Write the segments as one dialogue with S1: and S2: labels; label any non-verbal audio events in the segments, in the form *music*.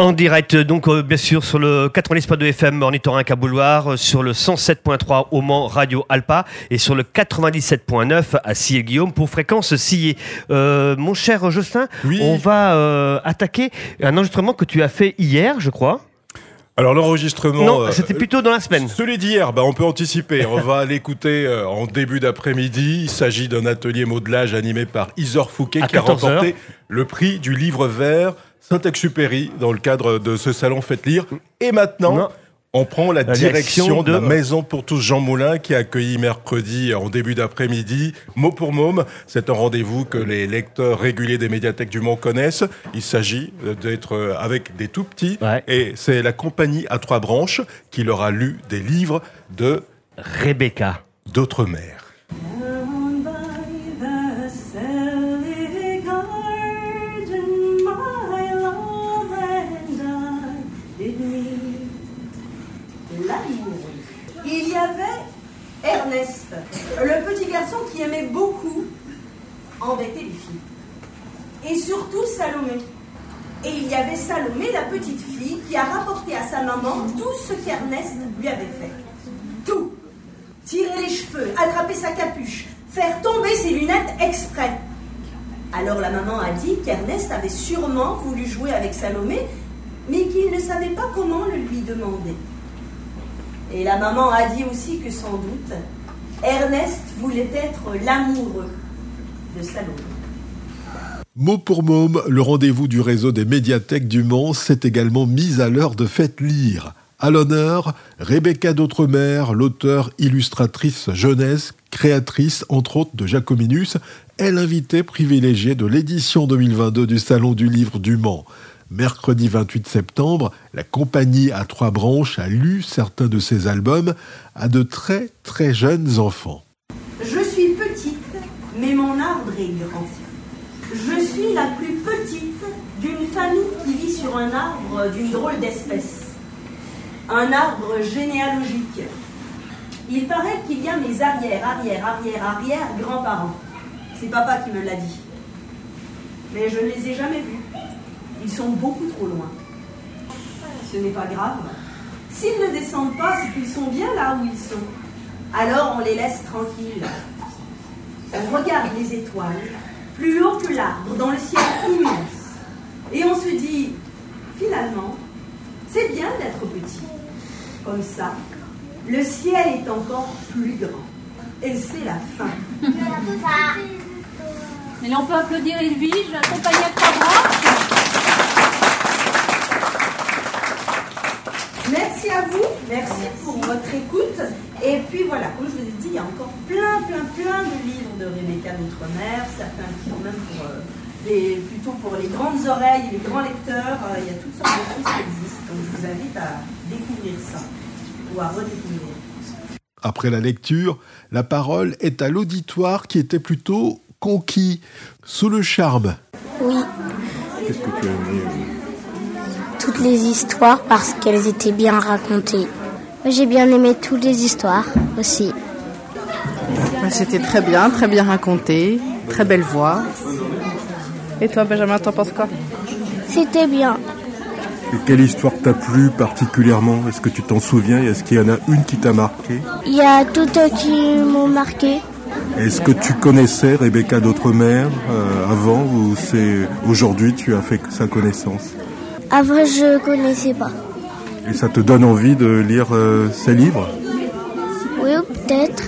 S1: En direct, donc euh, bien sûr sur le 90.2 FM Ornithorynque à Bouloir, euh, sur le 107.3 au Mans Radio Alpa et sur le 97.9 à Sillé-Guillaume pour fréquence Sillé. Euh, mon cher Justin,
S2: Oui.
S1: on va euh, attaquer un enregistrement que tu as fait hier, je crois.
S2: Alors l'enregistrement.
S1: non, c'était plutôt dans la semaine.
S2: Celui d'hier, bah, on peut anticiper. On va *laughs* l'écouter en début d'après-midi. Il s'agit d'un atelier modelage animé par Isor Fouquet
S1: À
S2: qui a
S1: 14 heures.
S2: remporté le prix du livre vert Saint-Exupéry dans le cadre de ce salon Faites Lire. Et maintenant,
S1: Non.
S2: on prend la,
S1: La
S2: direction,
S1: direction
S2: de la Maison pour tous Jean Moulin qui a accueilli mercredi en début d'après-midi Mot pour Môme. C'est un rendez-vous que les lecteurs réguliers des médiathèques du Mans connaissent. Il s'agit d'être avec des tout petits.
S1: Ouais.
S2: Et c'est la compagnie à trois branches qui leur a lu des livres de
S1: Rebecca.
S2: d'autres mères.
S3: Qui aimait beaucoup embêter les filles. Et surtout Salomé. Et il y avait Salomé, la petite fille, qui a rapporté à sa maman tout ce qu'Ernest lui avait fait. Tout tirer les cheveux, attraper sa capuche, faire tomber ses lunettes exprès. Alors la maman a dit qu'Ernest avait sûrement voulu jouer avec Salomé, mais qu'il ne savait pas comment le lui demander. Et la maman a dit aussi que sans doute, Ernest voulait être l'amoureux de Salomé.
S4: Mot pour môme, le rendez-vous du réseau des médiathèques du Mans s'est également mis à l'heure de Faites lire. À l'honneur, Rebecca d'Outremer, l'auteure illustratrice jeunesse, créatrice entre autres de Jacominus, est l'invitée privilégiée de l'édition 2022 du Salon du Livre du Mans. Mercredi 28 septembre, la compagnie à trois branches a lu certains de ses albums à de très très jeunes enfants.
S3: Je suis petite, mais mon arbre est grand. Je suis la plus petite d'une famille qui vit sur un arbre d'une drôle d'espèce. Un arbre généalogique. Il paraît qu'il y a mes arrière, arrière, arrière, arrière grands-parents. C'est papa qui me l'a dit. Mais je ne les ai jamais vus. Ils sont beaucoup trop loin. Ce n'est pas grave. S'ils ne descendent pas, c'est qu'ils sont bien là où ils sont. Alors on les laisse tranquilles. On regarde les étoiles, plus haut que l'arbre, dans le ciel immense. Et on se dit, finalement, c'est bien d'être petit. Comme ça, le ciel est encore plus grand. Et c'est la fin. *laughs*
S5: Mais là, on peut applaudir Edwige, la compagnie à trois branches.
S3: Merci à vous, merci pour votre écoute. Et puis voilà, comme je vous ai dit, il y a encore plein, plein, plein de livres de Rebecca d'Outre-mer, certains qui sont même pour, euh, les- plutôt pour les grandes oreilles, les grands lecteurs. Euh, il y a toutes sortes de choses qui existent. Donc je vous invite à découvrir ça ou à redécouvrir.
S4: Après la lecture, la parole est à l'auditoire qui était plutôt conquis, sous le charme.
S6: Oui,
S2: Qu'est-ce que tu as aimé
S6: toutes les histoires parce qu'elles étaient bien racontées. J'ai bien aimé toutes les histoires aussi.
S7: C'était très bien, très bien raconté, très belle voix. Et toi, Benjamin, t'en penses quoi?
S6: C'était bien.
S2: Et quelle histoire t'a plu particulièrement? Est-ce que tu t'en souviens? Est-ce qu'il y en a une qui t'a marqué?
S6: Il y a toutes qui m'ont marqué.
S2: Est-ce que tu connaissais Rebecca d'Outremer euh, avant ou c'est aujourd'hui tu as fait sa connaissance?
S6: Avant, je connaissais pas.
S2: Et ça te donne envie de lire euh, ses livres?
S6: Oui, peut-être.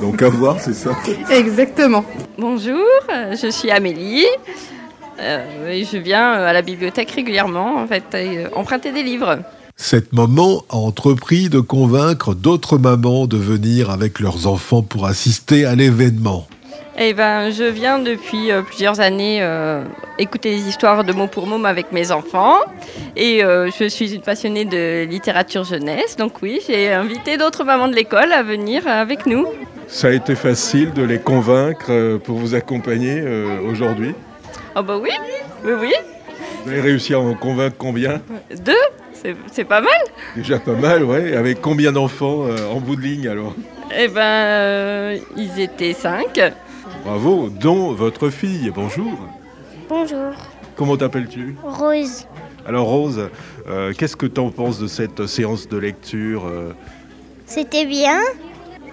S2: Donc à voir, c'est ça
S7: Exactement.
S8: Bonjour, je suis Amélie. Euh, et je viens euh, à la bibliothèque régulièrement en fait, et, euh, emprunter des livres.
S4: Cette maman a entrepris de convaincre d'autres mamans de venir avec leurs enfants pour assister à l'événement.
S8: Et ben, je viens depuis euh, plusieurs années euh, écouter les histoires de mot pour mot avec mes enfants. Et euh, je suis une passionnée de littérature jeunesse. Donc oui, j'ai invité d'autres mamans de l'école à venir avec nous.
S2: Ça a été facile de les convaincre pour vous accompagner aujourd'hui?
S8: Oh bah oui, oui, oui.
S2: Vous avez réussi à en convaincre combien?
S8: Deux, c'est- pas mal.
S2: Déjà pas mal, ouais. Avec combien d'enfants euh, en bout de ligne alors?
S8: Et ben, euh, ils étaient cinq.
S2: Bravo, dont votre fille. Bonjour.
S6: Bonjour.
S2: Comment t'appelles-tu
S6: Rose.
S2: Alors Rose, euh, qu'est-ce que tu en penses de cette séance de lecture euh,
S6: C'était bien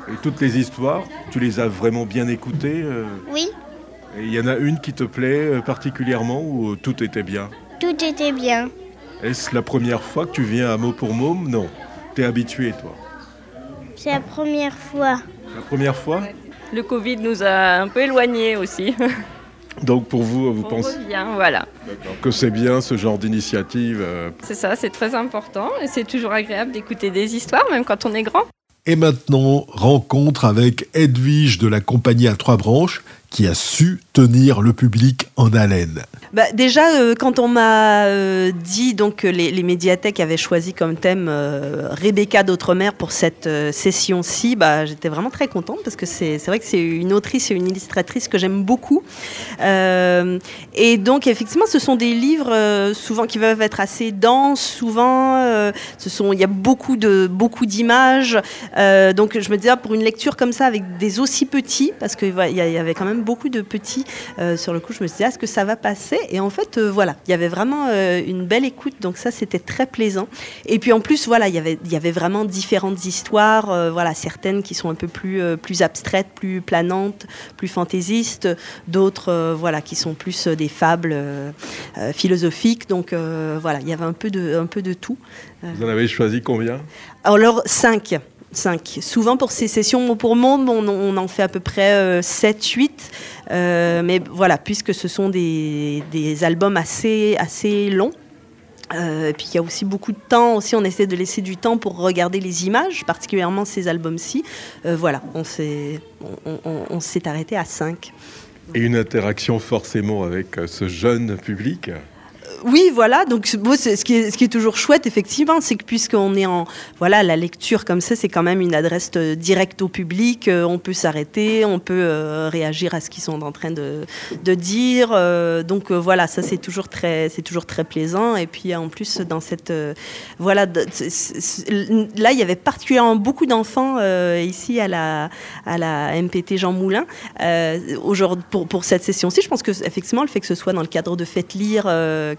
S2: et toutes les histoires, tu les as vraiment bien écoutées euh,
S6: Oui,
S2: Et il y en a une qui te plaît particulièrement ou tout était bien
S6: tout était bien.
S2: Est-ce la première fois que tu viens à mot pour môme? Non. T'es habitué toi
S6: C'est la première fois.
S2: La première fois?
S8: Le Covid nous a un peu éloignés aussi. *laughs*
S2: Donc pour vous, vous pensez
S8: revient, voilà.
S2: que c'est bien ce genre d'initiative euh,
S8: C'est ça, c'est très important et c'est toujours agréable d'écouter des histoires, même quand on est grand.
S4: Et maintenant, rencontre avec Edwige de la compagnie à trois branches qui a su tenir le public en haleine.
S3: Bah, déjà, euh, quand on m'a euh, dit donc que les, médiathèques avaient choisi comme thème euh, Rebecca d'Outre-mer pour cette session-ci, bah, j'étais vraiment très contente parce que c'est vrai que c'est une autrice et une illustratrice que j'aime beaucoup. Et donc, effectivement, ce sont des livres souvent qui peuvent être assez denses. Souvent, ce sont il y a beaucoup de beaucoup d'images. Donc, je me disais pour une lecture comme ça avec des aussi petits, parce qu'il il y avait quand même beaucoup de petits euh, sur le coup, je me suis dit, est-ce que ça va passer? Et en fait, euh, voilà, il y avait vraiment euh, une belle écoute, donc ça, c'était très plaisant. Et puis en plus, voilà, il y avait, il y avait vraiment différentes histoires, voilà, certaines qui sont un peu plus, plus abstraites, plus planantes, plus fantaisistes, d'autres, voilà, qui sont plus des fables philosophiques. Donc voilà, il y avait un peu de, un peu de tout.
S2: Vous en avez choisi combien?
S3: Alors, 5. 5. Souvent, pour ces sessions pour mot, on, en fait à peu près 7, 8. mais voilà, puisque ce sont des, albums assez, assez longs. Euh, et puis il y a aussi beaucoup de temps, aussi on essaie de laisser du temps pour regarder les images, particulièrement ces albums-ci. Euh, voilà, on s'est arrêté à 5.
S2: Et une interaction forcément avec euh, ce jeune public
S3: Oui, voilà. Donc, ce, qui est, toujours chouette, effectivement, c'est que puisqu'on est en. Voilà, la lecture comme ça, c'est quand même une adresse euh, directe au public. Euh, on peut s'arrêter, on peut euh, réagir à ce qu'ils sont en train de, dire. Donc, voilà, ça, c'est toujours, très- toujours très plaisant. Et puis, en plus, dans cette. voilà, là, il y avait particulièrement beaucoup d'enfants ici à la, à la MPT Jean Moulin pour, pour cette session-ci. Je pense que effectivement le fait que ce soit dans le cadre de Faites lire,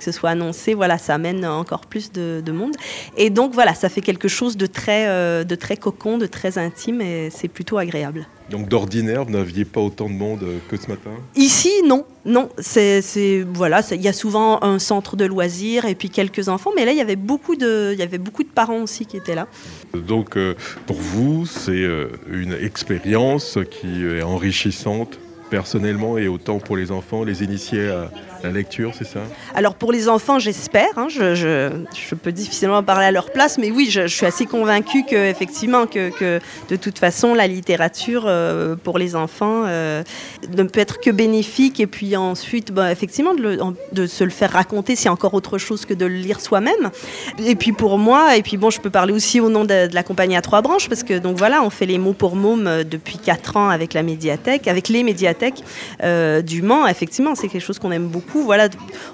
S3: que ce soit annoncé, voilà, ça amène encore plus de, de monde. Et donc voilà, ça fait quelque chose de très, euh, de très cocon, de très intime, et c'est plutôt agréable.
S2: Donc d'ordinaire, vous n'aviez pas autant de monde euh, que ce matin?
S3: Ici, non, non, c'est, voilà, il y a souvent un centre de loisirs et puis quelques enfants, mais là il y avait beaucoup de, il y avait beaucoup de parents aussi qui étaient là.
S2: Donc euh, pour vous, c'est euh, une expérience qui est enrichissante personnellement et autant pour les enfants, les initiés à la lecture, c'est ça
S3: Alors pour les enfants, j'espère. hein, je, peux difficilement parler à leur place, mais oui, je, suis assez convaincue que effectivement que, de toute façon la littérature euh, pour les enfants euh, ne peut être que bénéfique. Et puis ensuite, bah, effectivement, de, se le faire raconter, c'est encore autre chose que de le lire soi-même. Et puis pour moi, et puis bon, je peux parler aussi au nom de, la compagnie à trois branches, parce que donc voilà, on fait les mots pour mômes euh, depuis quatre ans avec la médiathèque, avec les médiathèques du Mans. Effectivement, c'est quelque chose qu'on aime beaucoup.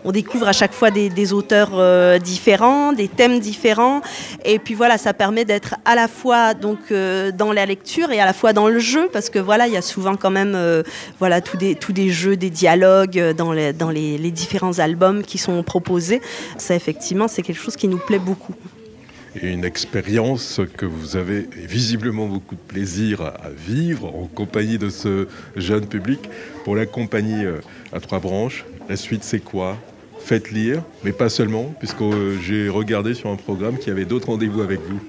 S3: On découvre à chaque fois des, auteurs euh, différents, des thèmes différents, et puis voilà, ça permet d'être à la fois donc euh, dans la lecture et à la fois dans le jeu, parce que voilà, il y a souvent quand même euh, voilà tous des jeux, des dialogues dans les différents albums qui sont proposés. Ça effectivement, c'est quelque chose qui nous plaît beaucoup.
S2: Une expérience que vous avez visiblement beaucoup de plaisir à vivre en compagnie de ce jeune public. Pour la compagnie à trois branches, la suite c'est quoi? Faites lire, mais pas seulement, puisque euh, j'ai regardé sur un programme qu'il y avait d'autres rendez-vous avec vous.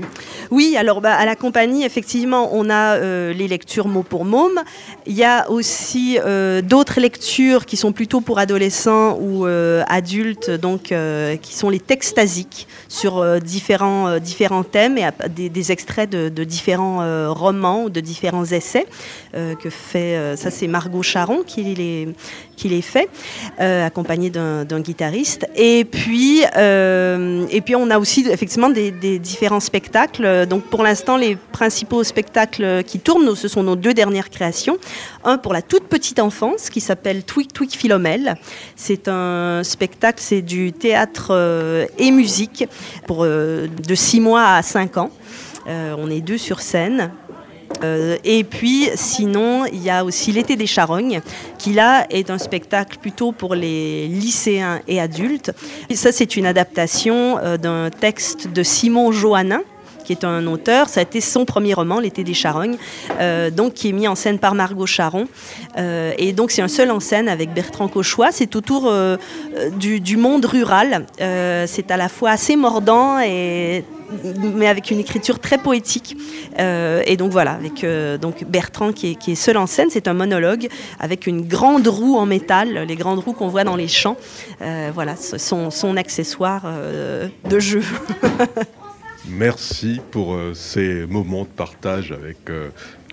S3: Oui, alors bah, à la compagnie, effectivement, on a euh, les lectures mot pour môme. Il y a aussi euh, d'autres lectures qui sont plutôt pour adolescents ou adultes, donc qui sont les textasiques sur différents, différents thèmes et des, extraits de, différents romans ou de différents essais que fait. ça, c'est Margot Charon qui les, qui les fait, accompagnée d'un d'un Et puis, euh, et puis, on a aussi effectivement des, différents spectacles. Donc, pour l'instant, les principaux spectacles qui tournent, ce sont nos deux dernières créations. Un pour la toute petite enfance qui s'appelle Twig Twig Philomèle. C'est un spectacle, c'est du théâtre euh, et musique pour euh, de 6 mois à 5 ans. On est deux sur scène. Euh, et puis, sinon, il y a aussi L'été des charognes, qui là est un spectacle plutôt pour les lycéens et adultes. Et ça, c'est une adaptation euh, d'un texte de Simon Johannin qui est un auteur. Ça a été son premier roman, L'été des charognes, euh, donc qui est mis en scène par Margot Charon. Et donc c'est un seul en scène avec Bertrand Cauchois. C'est autour du, du monde rural. C'est à la fois assez mordant et mais avec une écriture très poétique. Euh, et donc voilà, avec euh, donc Bertrand qui est, seul en scène, c'est un monologue avec une grande roue en métal, les grandes roues qu'on voit dans les champs. Euh, voilà, son, son accessoire de jeu. *laughs*
S2: Merci pour ces moments de partage avec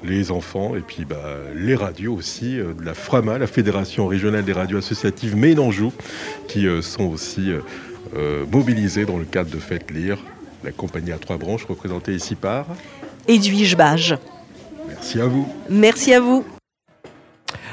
S2: les enfants et puis bah, les radios aussi, de la FRAMA, la Fédération régionale des radios associatives Ménanjou, qui sont aussi euh, mobilisées dans le cadre de Faites Lire, la compagnie à trois branches représentée ici par.
S3: Edwige Bage.
S2: Merci à vous.
S3: Merci à vous.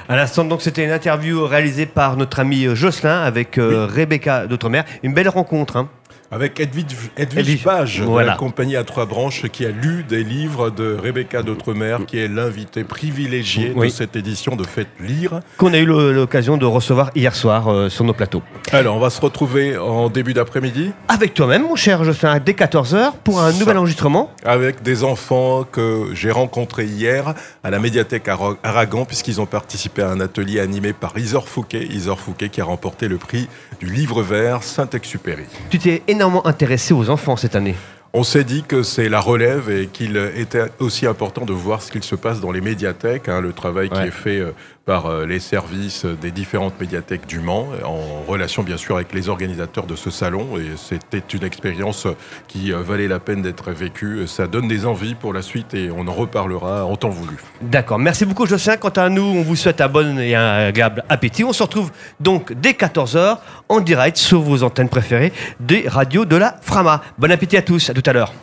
S1: À l'instant, donc, c'était une interview réalisée par notre ami Jocelyn avec euh, Rebecca d'Outremer. Une belle rencontre. Hein.
S2: Avec Edwige, Edwige Page, de
S1: voilà.
S2: la compagnie à trois branches, qui a lu des livres de Rebecca d'Outremer, qui est l'invité privilégié
S1: Oui.
S2: de cette édition de Faites Lire.
S1: Qu'on a eu l'occasion de recevoir hier soir euh, sur nos plateaux.
S2: Alors, on va se retrouver en début d'après-midi
S1: Avec toi-même, mon cher Jocelyn, dès 14h pour un
S2: Ça.
S1: nouvel enregistrement.
S2: avec des enfants que j'ai rencontrés hier à la médiathèque Ara- Aragon, puisqu'ils ont participé à un atelier animé par Isor Fouquet. Isor Fouquet qui a remporté le prix du livre vert Saint-Exupéry.
S1: Tu t'es énormément intéressé aux enfants cette année.
S2: On s'est dit que c'est la relève et qu'il était aussi important de voir ce qu'il se passe dans les médiathèques, hein, le travail qui est fait euh, par euh, les services des différentes médiathèques du Mans, en relation bien sûr avec les organisateurs de ce salon. Et c'était une expérience qui euh, valait la peine d'être vécue. Ça donne des envies pour la suite et on en reparlera en temps voulu.
S1: D'accord. Merci beaucoup, Jocelyn. Quant à nous, on vous souhaite un bon et un agréable appétit. On se retrouve donc dès 14h en direct sur vos antennes préférées des radios de la Frama. Bon appétit à tous. À tout à l'heure.